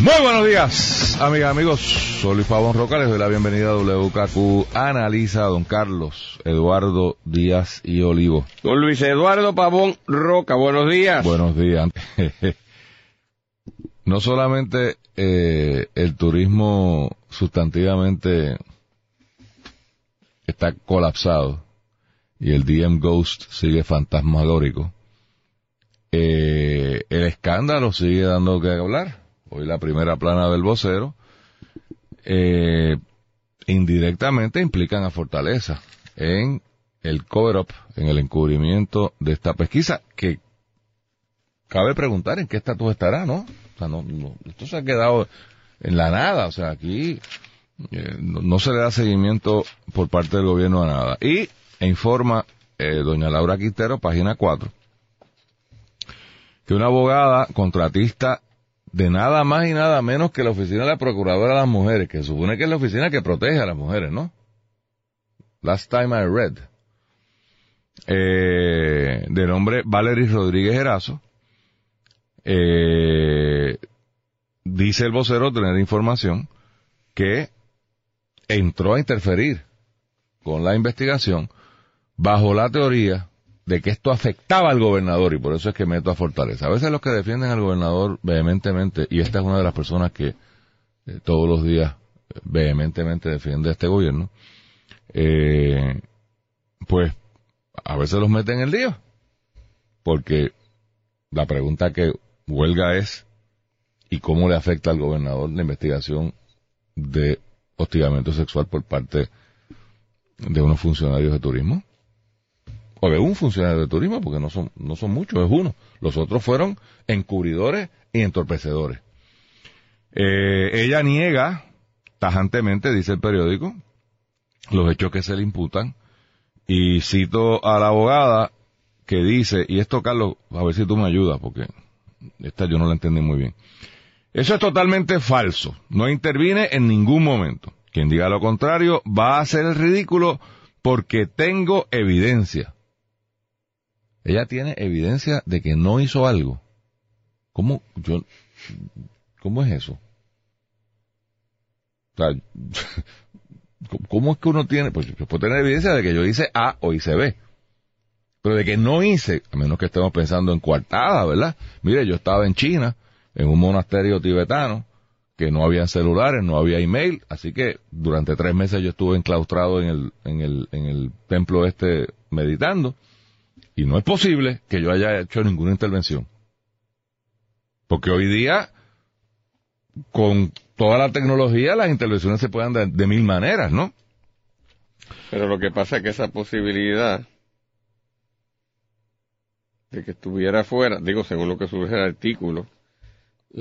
Muy buenos días, amigas, amigos. Soy Luis Pavón Roca, les doy la bienvenida a WKQ Analiza, don Carlos, Eduardo Díaz y Olivo. Don Luis Eduardo Pavón Roca, buenos días. Buenos días. no solamente eh, el turismo sustantivamente está colapsado y el DM Ghost sigue fantasmagórico, eh, el escándalo sigue dando que hablar hoy la primera plana del vocero, eh, indirectamente implican a Fortaleza en el cover-up, en el encubrimiento de esta pesquisa, que cabe preguntar en qué estatus estará, ¿no? O sea, no, esto se ha quedado en la nada, o sea, aquí eh, no, se le da seguimiento por parte del gobierno a nada. Y informa eh, doña Laura Quintero, página 4, que una abogada contratista de nada más y nada menos que la oficina de la Procuradora de las Mujeres, que supone que es la oficina que protege a las mujeres, ¿no? Last time I read. Eh, de nombre Valery Rodríguez Erazo. Eh, dice el vocero tener información que entró a interferir con la investigación bajo la teoría de que esto afectaba al gobernador y por eso es que meto a Fortaleza. A veces los que defienden al gobernador vehementemente, y esta es una de las personas que eh, todos los días eh, vehementemente defiende a este gobierno, eh, pues a veces los meten en el lío. Porque la pregunta que huelga es, ¿y cómo le afecta al gobernador la investigación de hostigamiento sexual por parte de unos funcionarios de turismo? O de un funcionario de turismo, porque no son, no son muchos, es uno. Los otros fueron encubridores y entorpecedores. Eh, ella niega tajantemente, dice el periódico, los hechos que se le imputan, y cito a la abogada que dice, y esto Carlos, a ver si tú me ayudas, porque esta yo no la entendí muy bien. Eso es totalmente falso, no interviene en ningún momento. Quien diga lo contrario va a hacer el ridículo porque tengo evidencia. Ella tiene evidencia de que no hizo algo. ¿Cómo, yo, cómo es eso? O ¿cómo es que uno tiene, pues yo puedo tener evidencia de que yo hice A o hice B. Pero de que no hice, a menos que estemos pensando en coartada, ¿verdad? Mire, yo estaba en China, en un monasterio tibetano, que no había celulares, no había email, así que durante tres meses yo estuve enclaustrado en el, en el, en el templo este meditando. Y no es posible que yo haya hecho ninguna intervención. Porque hoy día, con toda la tecnología, las intervenciones se pueden dar de mil maneras, ¿no? Pero lo que pasa es que esa posibilidad de que estuviera fuera, digo, según lo que surge el artículo,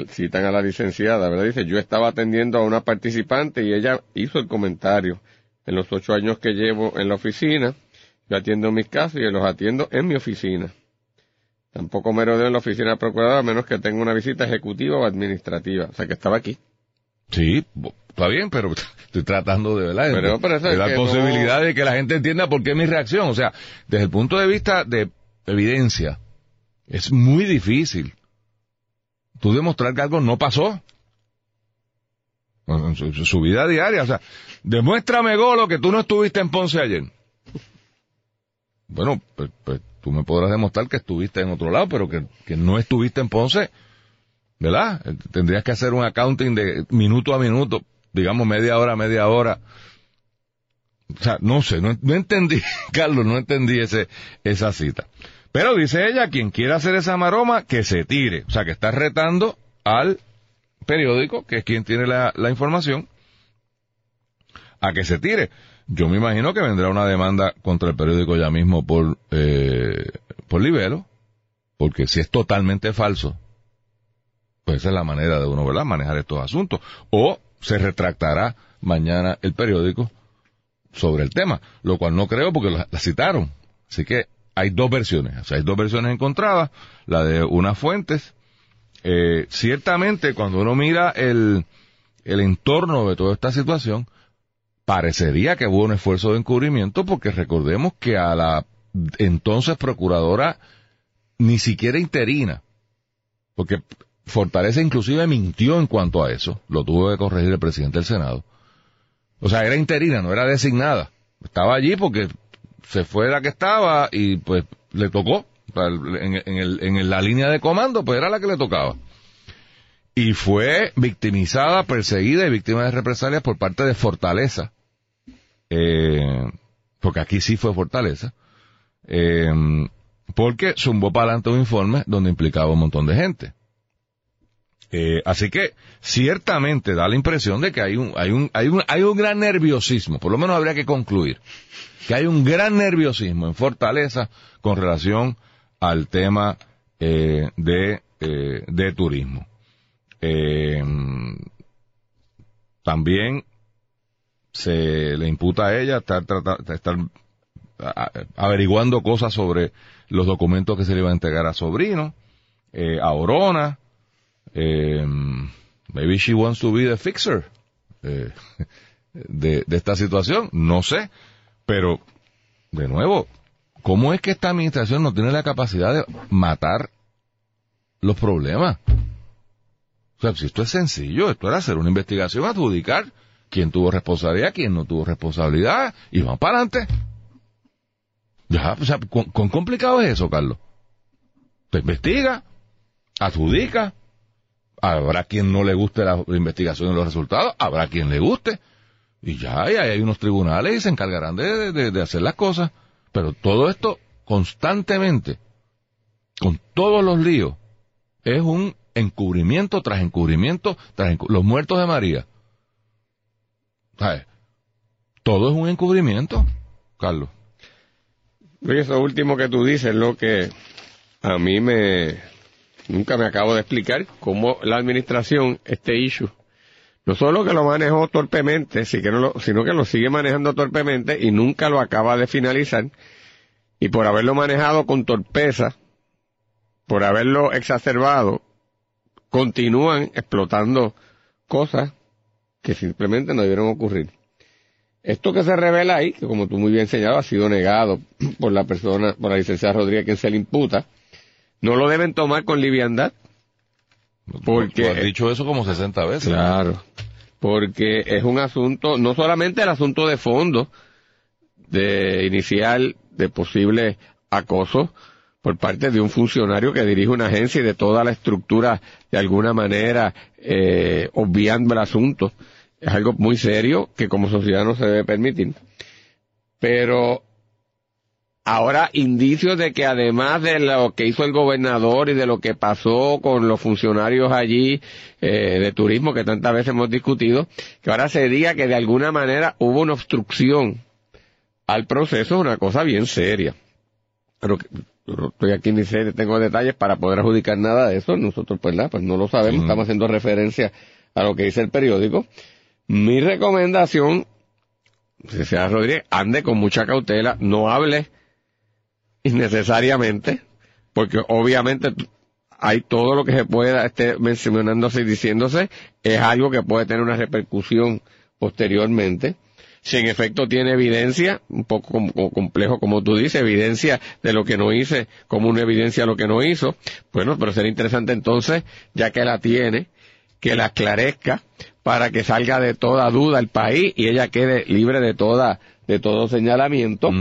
citan a la licenciada, ¿verdad? Dice, yo estaba atendiendo a una participante y ella hizo el comentario. En los ocho años que llevo en la oficina, yo atiendo mis casos y los atiendo en mi oficina. Tampoco me rodeo en la oficina procuradora a menos que tenga una visita ejecutiva o administrativa. O sea que estaba aquí. Sí, está bien, pero estoy tratando de, ¿verdad? de, la posibilidad de que la gente entienda por qué mi reacción. O sea, desde el punto de vista de evidencia, es muy difícil tú demostrar que algo no pasó. En su, su vida diaria. O sea, demuéstrame, Golo, que tú no estuviste en Ponce ayer. Bueno, pues, pues, tú me podrás demostrar que estuviste en otro lado, pero que, no estuviste en Ponce, ¿verdad? Eh, tendrías que hacer un accounting de minuto a minuto, digamos media hora, media hora. O sea, no sé, no, no entendí, Carlos, no entendí ese, esa cita. Pero dice ella, quien quiera hacer esa maroma, que se tire. O sea, que está retando al periódico, que es quien tiene la información, a que se tire. Yo me imagino que vendrá una demanda contra el periódico ya mismo por, eh, por libelo, porque si es totalmente falso, pues esa es la manera de uno, ¿verdad?, manejar estos asuntos. O se retractará mañana el periódico sobre el tema, lo cual no creo porque la, citaron. Así que hay dos versiones, o sea, hay dos versiones encontradas, la de unas fuentes. Eh, ciertamente, cuando uno mira el, el entorno de toda esta situación, parecería que hubo un esfuerzo de encubrimiento porque recordemos que a la entonces procuradora ni siquiera interina, porque Fortaleza inclusive mintió en cuanto a eso, lo tuvo que corregir el presidente del Senado. O sea, era interina, no era designada. Estaba allí porque se fue la que estaba y pues le tocó. En, el, en la línea de comando, pues era la que le tocaba. Y fue victimizada, perseguida y víctima de represalias por parte de Fortaleza. Eh, porque aquí sí fue Fortaleza. Eh, porque zumbó para adelante un informe donde implicaba un montón de gente. Eh, así que ciertamente da la impresión de que hay un, hay un, hay un, hay un gran nerviosismo, por lo menos habría que concluir, que hay un gran nerviosismo en Fortaleza con relación al tema de, de turismo. También se le imputa a ella estar, estar averiguando cosas sobre los documentos que se le iban a entregar a Sobrino, eh, a Orona, eh, maybe she wants to be the fixer eh, de, de esta situación, no sé, pero de nuevo, ¿cómo es que esta administración no tiene la capacidad de matar los problemas? O sea, si esto es sencillo, esto era hacer una investigación, adjudicar quién tuvo responsabilidad, quién no tuvo responsabilidad, y van para adelante. Ya, o sea, ¿cuán, complicado es eso, Carlos? Te investiga, adjudica, habrá quien no le guste la, investigación y los resultados, habrá quien le guste, y ya, y hay unos tribunales y se encargarán de, de, hacer las cosas. Pero todo esto constantemente, con todos los líos, es un encubrimiento tras encubrimiento tras los muertos de María. Todo es un encubrimiento, Carlos. Oye, eso último que tú dices, lo que a mí me, nunca me acabo de explicar cómo la administración, este issue, no solo que lo manejó torpemente, sino que lo sigue manejando torpemente y nunca lo acaba de finalizar, y por haberlo manejado con torpeza, por haberlo exacerbado, continúan explotando cosas que simplemente no debieron ocurrir. Esto que se revela ahí, que como tú muy bien señalado, ha sido negado por la persona, por la licenciada Rodríguez, quien se le imputa, no lo deben tomar con liviandad. Porque, has dicho eso como 60 veces. Claro. Porque es un asunto, no solamente el asunto de fondo, de inicial, de posible acoso por parte de un funcionario que dirige una agencia y de toda la estructura, de alguna manera, eh, obviando el asunto. Es algo muy serio que como sociedad no se debe permitir. Pero ahora indicios de que además de lo que hizo el gobernador y de lo que pasó con los funcionarios allí eh, de turismo que tantas veces hemos discutido, que ahora se diga que de alguna manera hubo una obstrucción al proceso, es una cosa bien seria. Pero estoy aquí ni sé, tengo detalles para poder adjudicar nada de eso, nosotros pues, pues no lo sabemos, estamos haciendo referencia a lo que dice el periódico. Mi recomendación, si sea Rodríguez, ande con mucha cautela, no hable innecesariamente, porque obviamente hay todo lo que se pueda esté mencionándose y diciéndose, es algo que puede tener una repercusión posteriormente. Si en efecto tiene evidencia, un poco complejo como tú dices, evidencia de lo que no hice, como una evidencia de lo que no hizo, bueno, pero sería interesante entonces, ya que la tiene, que la esclarezca para que salga de toda duda el país y ella quede libre de toda, de todo señalamiento.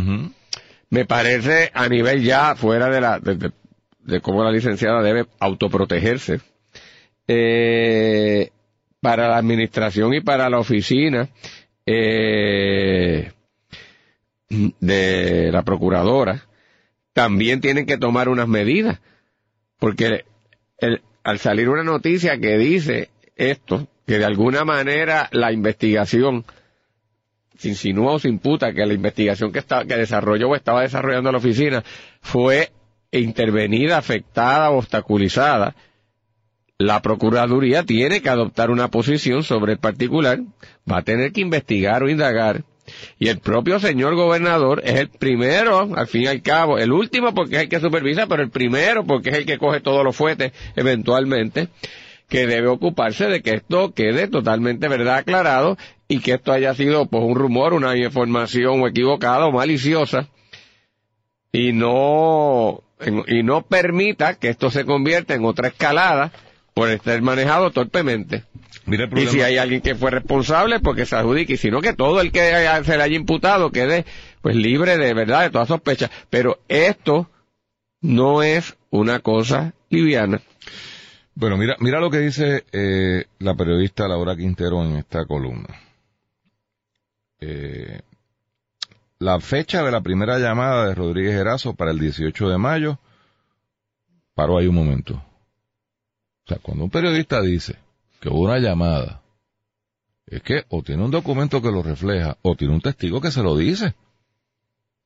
Me parece a nivel ya fuera de la de, cómo la licenciada debe autoprotegerse eh, para la administración y para la oficina eh, de la procuradora también tienen que tomar unas medidas porque al salir una noticia que dice esto que de alguna manera la investigación se insinúa o se imputa que la investigación que, está, que desarrolló o estaba desarrollando la oficina fue intervenida, afectada, obstaculizada, la Procuraduría tiene que adoptar una posición sobre el particular, va a tener que investigar o indagar, y el propio señor gobernador es el primero, al fin y al cabo, el último porque es el que supervisa, pero el primero porque es el que coge todos los fuetes eventualmente, que debe ocuparse de que esto quede totalmente verdad aclarado y que esto haya sido pues un rumor, una información equivocada o maliciosa. Y no y no permita que esto se convierta en otra escalada por estar manejado torpemente. y si hay alguien que fue responsable, porque se adjudique, y si no que todo el que se le haya imputado quede pues libre de verdad de toda sospecha. Pero esto no es una cosa liviana. Bueno, mira, mira lo que dice eh, la periodista Laura Quintero en esta columna. Eh, la fecha de la primera llamada de Rodríguez Erazo para el 18 de mayo paró ahí un momento. O sea, cuando un periodista dice que hubo una llamada, es que o tiene un documento que lo refleja, o tiene un testigo que se lo dice.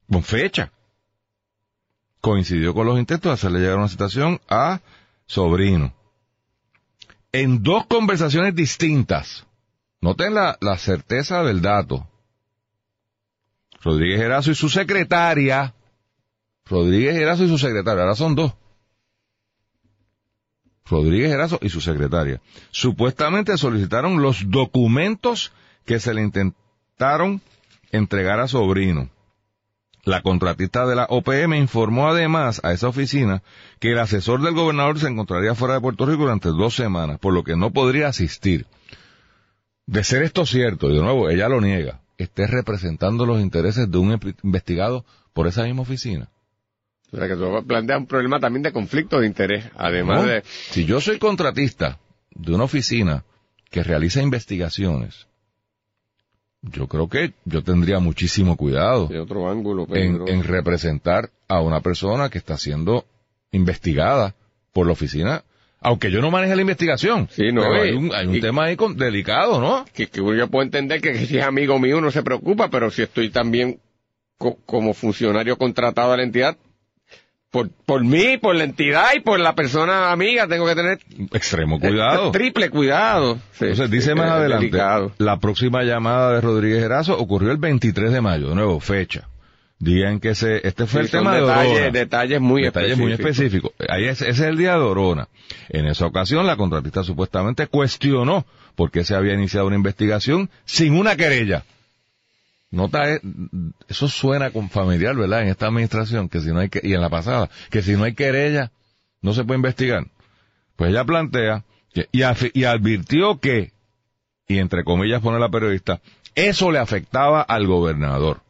Con fecha. Coincidió con los intentos de hacerle llegar una citación a Sobrino. En dos conversaciones distintas. Noten la, la certeza del dato. Rodríguez Erazo y su secretaria. Rodríguez Erazo y su secretaria. Ahora son dos. Rodríguez Erazo y su secretaria. Supuestamente solicitaron los documentos que se le intentaron entregar a Sobrino. La contratista de la OPM informó además a esa oficina que el asesor del gobernador se encontraría fuera de Puerto Rico durante dos semanas, por lo que no podría asistir. De ser esto cierto, y de nuevo, ella lo niega, esté representando los intereses de un investigado por esa misma oficina. O sea, que tú planteas un problema también de conflicto de interés, además de... Si yo soy contratista de una oficina que realiza investigaciones, yo creo que yo tendría muchísimo cuidado de otro ángulo, en, representar a una persona que está siendo investigada por la oficina aunque yo no maneje la investigación. Sí, no, hay un, hay un tema ahí delicado, ¿no? Que, que, yo puedo entender que, si es amigo mío no se preocupa, pero si estoy también como funcionario contratado a la entidad, por, por mí, por la entidad y por la persona amiga tengo que tener extremo cuidado. triple cuidado. Entonces dice más adelante, la próxima llamada de Rodríguez Erazo ocurrió el 23 de mayo, de nuevo, fecha. Día en que se, este fue el tema de Detalles muy detalles muy específicos. Ahí ese es el día de Orona. En esa ocasión la contratista supuestamente cuestionó por qué se había iniciado una investigación sin una querella. Nota, eh, eso suena con familiar, ¿verdad? En esta administración, que si no hay que, y en la pasada, que si no hay querella, no se puede investigar. Pues ella plantea, y, y advirtió que, y entre comillas pone la periodista, eso le afectaba al gobernador.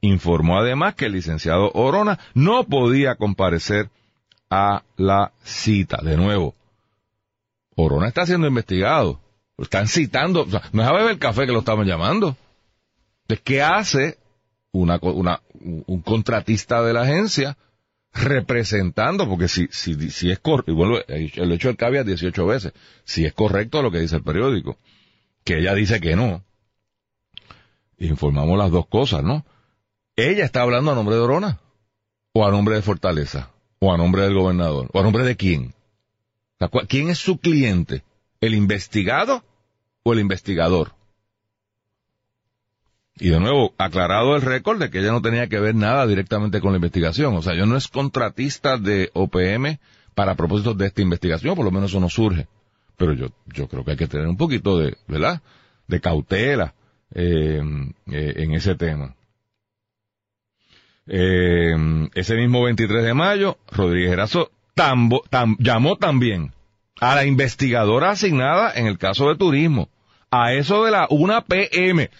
Informó además que el licenciado Orona no podía comparecer a la cita. De nuevo, Orona está siendo investigado. Están citando. O sea, no es a beber café que lo estamos llamando. Entonces, ¿qué hace un contratista de la agencia representando? Porque si, si, si es correcto, y vuelvo, el hecho del caveat 18 veces, si es correcto lo que dice el periódico, que ella dice que no, informamos las dos cosas, ¿no? Ella está hablando a nombre de Orona, o a nombre de Fortaleza, o a nombre del gobernador, o a nombre de quién. ¿Quién es su cliente? ¿El investigado o el investigador? Y de nuevo, aclarado el récord de que ella no tenía que ver nada directamente con la investigación. O sea, yo no es contratista de OPM para propósitos de esta investigación, por lo menos eso no surge. Pero yo, yo creo que hay que tener un poquito de, ¿verdad? De cautela eh, eh, en ese tema. Eh, ese mismo 23 de mayo, Rodríguez Erazo llamó también a la investigadora asignada en el caso de turismo, a eso de la 1 PM.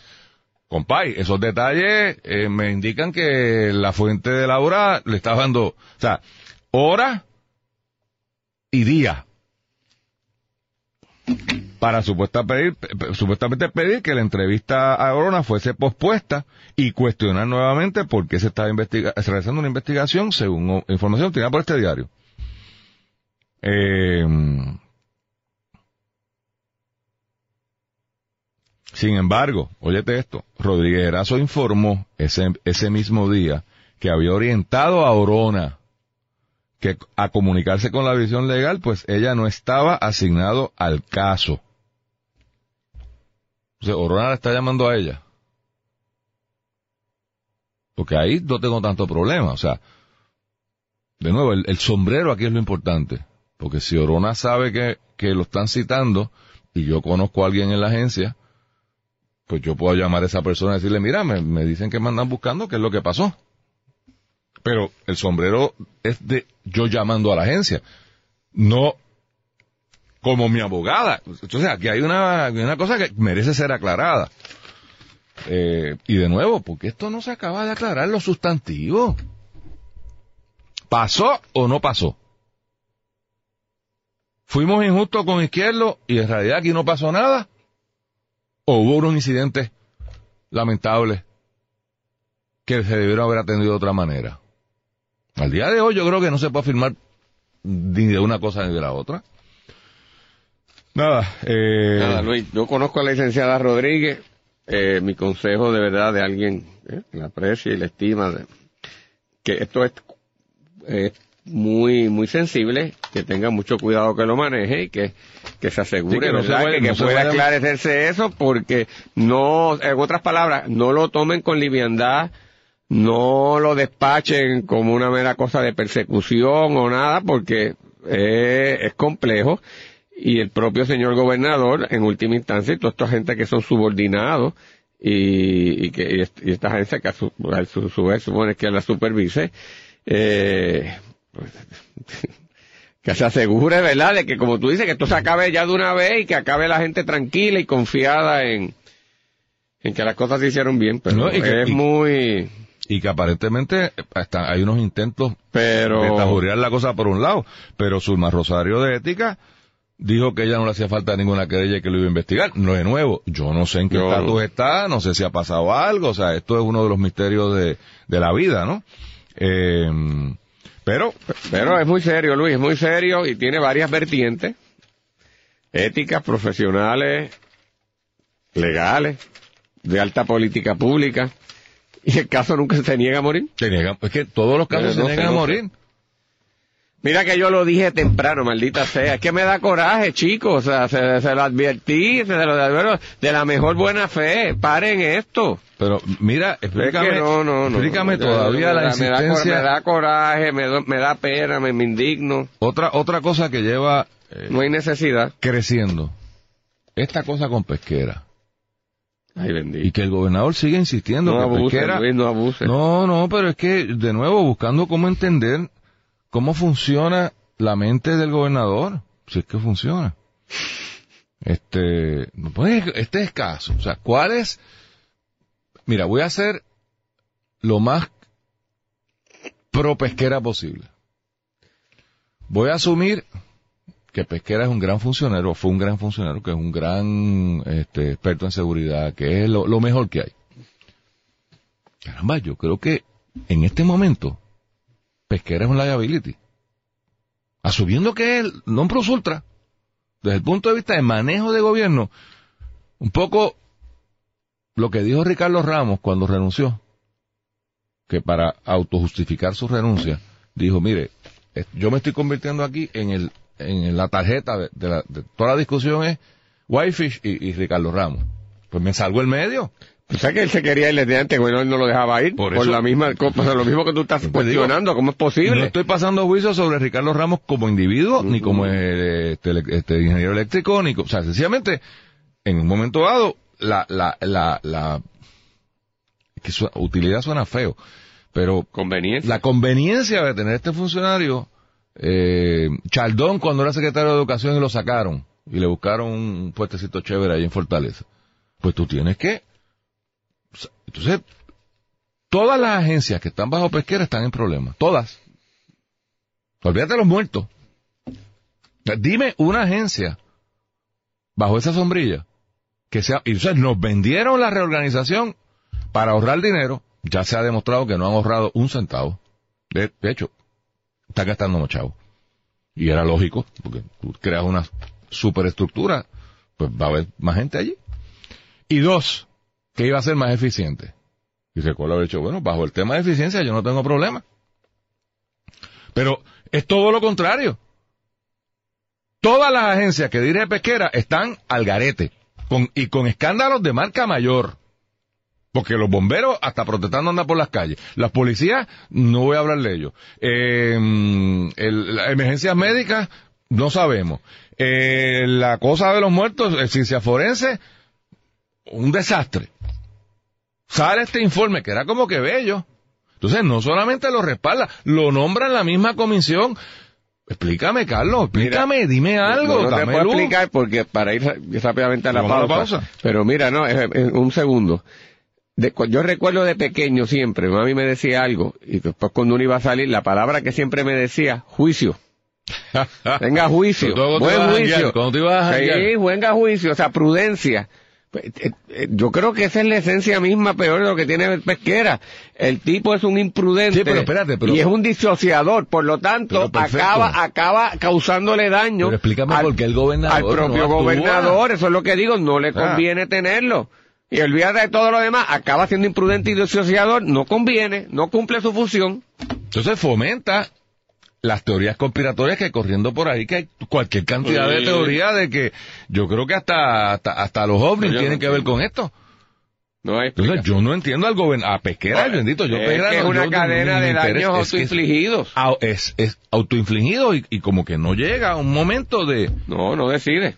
Compay, esos detalles eh, me indican que la fuente de Laura le está dando, o sea, hora y día para supuestamente pedir que la entrevista a Orona fuese pospuesta y cuestionar nuevamente por qué se estaba realizando una investigación según información tenida por este diario. Eh, Sin embargo, óyete esto, Rodríguez Erazo informó ese, ese mismo día que había orientado a Orona que a comunicarse con la visión legal, pues ella no estaba asignado al caso. O sea, Orona la está llamando a ella. Porque ahí no tengo tanto problema. O sea, de nuevo, el, el sombrero aquí es lo importante. Porque si Orona sabe que, que lo están citando y yo conozco a alguien en la agencia, pues yo puedo llamar a esa persona y decirle, mira, me, dicen que me andan buscando, ¿qué es lo que pasó? Pero el sombrero es de yo llamando a la agencia, no como mi abogada. Entonces aquí hay una, una cosa que merece ser aclarada. Eh, y de nuevo, porque esto no se acaba de aclarar los sustantivos. ¿Pasó o no pasó? ¿Fuimos injustos con Izquierdo y en realidad aquí no pasó nada? ¿O hubo unos incidentes lamentables que se debieron haber atendido de otra manera? Al día de hoy yo creo que no se puede afirmar ni de una cosa ni de la otra. Nada, eh... Nada, Luis, yo conozco a la licenciada Rodríguez, eh, mi consejo de verdad de alguien eh, que la aprecia y la estima, de, que esto es, es muy muy sensible, que tenga mucho cuidado que lo maneje y que, que se asegure Sí, que no se que, no pueda vaya- esclarecerse eso porque no, en otras palabras, no lo tomen con liviandad, no lo despachen como una mera cosa de persecución o nada porque eh, es complejo. Y el propio señor gobernador en última instancia y toda esta gente que son subordinados y, y que y est- y esta agencia que a su, a su, su vez supone que la supervise eh, que se asegure, ¿verdad?, de que como tú dices, que esto se acabe ya de una vez y que acabe la gente tranquila y confiada en, en que las cosas se hicieron bien, pero No, y que- es y- muy, Y que aparentemente hasta hay unos intentos pero, de tajurear la cosa por un lado, pero Zulma Rosario de Ética dijo que ella no le hacía falta ninguna querella y que lo iba a investigar. No de nuevo, yo no sé en qué estatus está, no sé si ha pasado algo, o sea, esto es uno de los misterios de, de la vida, ¿no? Eh, pero, pero es muy serio, Luis, es muy serio y tiene varias vertientes, éticas, profesionales, legales, de alta política pública, y el caso nunca se niega a morir. se niegan- es que todos los casos no se sé, niegan a no morir. Mira que yo lo dije temprano, maldita sea. Es que me da coraje, chicos. O sea, se, se lo advertí, se lo advertí de la mejor buena fe. Paren esto. Pero mira, Es explícame, que no, no, no. explícame Me- todavía la insistencia. Me da coraje, me, do- me da pena, me, me indigno. Otra, otra cosa que lleva eh, No hay necesidad. creciendo. Esta cosa con pesquera. Ay, Y que el gobernador sigue insistiendo No que abuse, pesquera. Luis, no abuse. No, no, pero es que, de nuevo, buscando cómo entender cómo funciona la mente del gobernador, si es que funciona. Este, este es caso. O sea, ¿cuál es? Mira, voy a hacer lo más pro pesquera posible. Voy a asumir que Pesquera es un gran funcionario, fue un gran funcionario, que es un gran este, experto en seguridad, que es lo, lo mejor que hay. Caramba, yo creo que en este momento Pesquera es un liability. Asumiendo que es non plus ultra, desde el punto de vista de manejo de gobierno, un poco lo que dijo Ricardo Ramos cuando renunció, que para autojustificar su renuncia, dijo, mire, yo me estoy convirtiendo aquí en el en la tarjeta de, de la, de toda la discusión es Whitefish y, y Ricardo Ramos. Pues me salgo el medio. O sea que él se quería ir desde antes, bueno, él no lo dejaba ir. Por Por, eso- la misma, co- o sea, lo mismo que tú estás Pues digo, cuestionando, ¿cómo es posible? No estoy pasando juicio sobre Ricardo Ramos como individuo, ni como eh, este, este, ingeniero eléctrico, ni, o sea, sencillamente, en un momento dado, la, la, la, la, es que su- utilidad suena feo, pero Conveniencia. la conveniencia de tener este funcionario, eh, Chaldón cuando era secretario de Educación y lo sacaron, y le buscaron un puestecito chévere ahí en Fortaleza, pues tú tienes que, entonces, todas las agencias que están bajo pesquera están en problemas, todas. Olvídate de los muertos. Dime una agencia bajo esa sombrilla que sea, y entonces nos vendieron la reorganización para ahorrar dinero, ya se ha demostrado que no han ahorrado un centavo. De, hecho, están gastando chavos. Y era lógico, porque creas una superestructura, pues va a haber más gente allí. Y dos, que iba a ser más eficiente. Y recuerdo haber dicho, bueno, bajo el tema de eficiencia yo no tengo problema. Pero Es todo lo contrario. Todas las agencias que dirige pesquera están al garete con, y con escándalos de marca mayor. Porque los bomberos hasta protestando andan por las calles. Las policías, no voy a hablar de ellos. Eh, las emergencias médicas, no sabemos. Eh, la cosa de los muertos, ciencia forense, un desastre. Sale este informe que era como que bello. Entonces no solamente lo respalda, lo nombra en la misma comisión. Explícame, Carlos, explícame, dime algo, No, no te puedo luz. explicar porque para ir rápidamente a la Vamos a la pausa. pausa. Pero mira, no, un segundo. De yo recuerdo de pequeño siempre, mami me decía algo, y después cuando uno iba a salir, la palabra que siempre me decía, juicio. Venga juicio, buen juicio. janguear. Sí, venga juicio, o sea, prudencia. Eh, eh, eh, Yo creo que esa es la esencia misma peor de lo que tiene pesquera. El tipo es un imprudente Sí, pero espérate, pero- y es un disociador, por lo tanto, acaba, acaba causándole daño Pero explícame al, por qué el gobernador al propio no gobernador, eso es lo que digo, no le Ah. conviene tenerlo. Y olvídate de todo lo demás, acaba siendo imprudente y disociador, no conviene, no cumple su función. Entonces fomenta las teorías conspiratorias que corriendo por ahí, que hay cualquier cantidad de Sí. teorías de que yo creo que hasta, hasta, hasta los ovnis tienen no que ver con esto. No hay Entonces yo no entiendo al gobernador, a Pesquera, bendito, yo es Pesquera que es una yo- cadena de daños es que es- autoinfligidos. au- Es, es autoinfligido y, y como que no llega un momento de... No, no decide.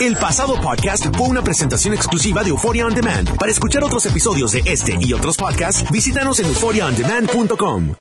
El pasado podcast fue una presentación exclusiva de Euphoria On Demand. Para escuchar otros episodios de este y otros podcasts, visítanos en euphoriaondemand.com.